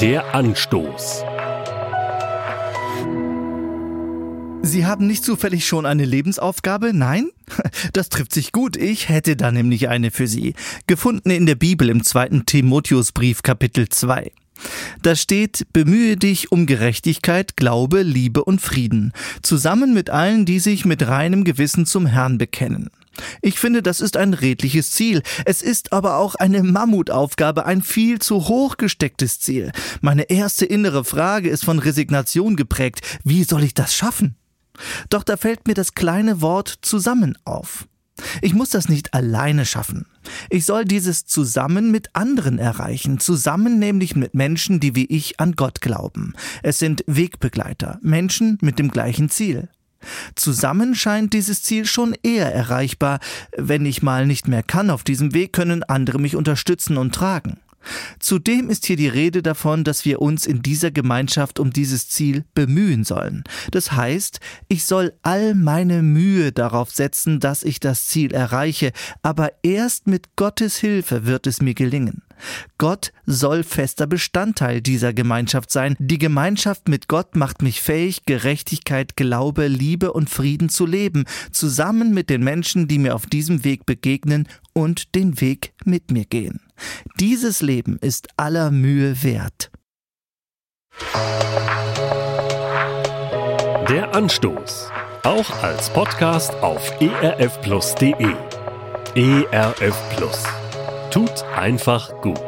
Der Anstoß. Sie haben nicht zufällig schon eine Lebensaufgabe? Nein? Das trifft sich gut. Ich hätte da nämlich eine für Sie. Gefunden in der Bibel im zweiten Timotheusbrief Kapitel 2. Da steht, bemühe dich um Gerechtigkeit, Glaube, Liebe und Frieden, zusammen mit allen, die sich mit reinem Gewissen zum Herrn bekennen. Ich finde, das ist ein redliches Ziel. Es ist aber auch eine Mammutaufgabe, ein viel zu hoch gestecktes Ziel. Meine erste innere Frage ist von Resignation geprägt. Wie soll ich das schaffen? Doch da fällt mir das kleine Wort zusammen auf. Ich muss das nicht alleine schaffen. Ich soll dieses zusammen mit anderen erreichen, zusammen nämlich mit Menschen, die wie ich an Gott glauben. Es sind Wegbegleiter, Menschen mit dem gleichen Ziel. Zusammen scheint dieses Ziel schon eher erreichbar. Wenn ich mal nicht mehr kann auf diesem Weg, können andere mich unterstützen und tragen. Zudem ist hier die Rede davon, dass wir uns in dieser Gemeinschaft um dieses Ziel bemühen sollen. Das heißt, ich soll all meine Mühe darauf setzen, dass ich das Ziel erreiche, aber erst mit Gottes Hilfe wird es mir gelingen. Gott soll fester Bestandteil dieser Gemeinschaft sein. Die Gemeinschaft mit Gott macht mich fähig, Gerechtigkeit, Glaube, Liebe und Frieden zu leben, zusammen mit den Menschen, die mir auf diesem Weg begegnen und den Weg mit mir gehen. Dieses Leben ist aller Mühe wert. Der Anstoß. Auch als Podcast auf erfplus.de. ERF Plus. Tut einfach gut.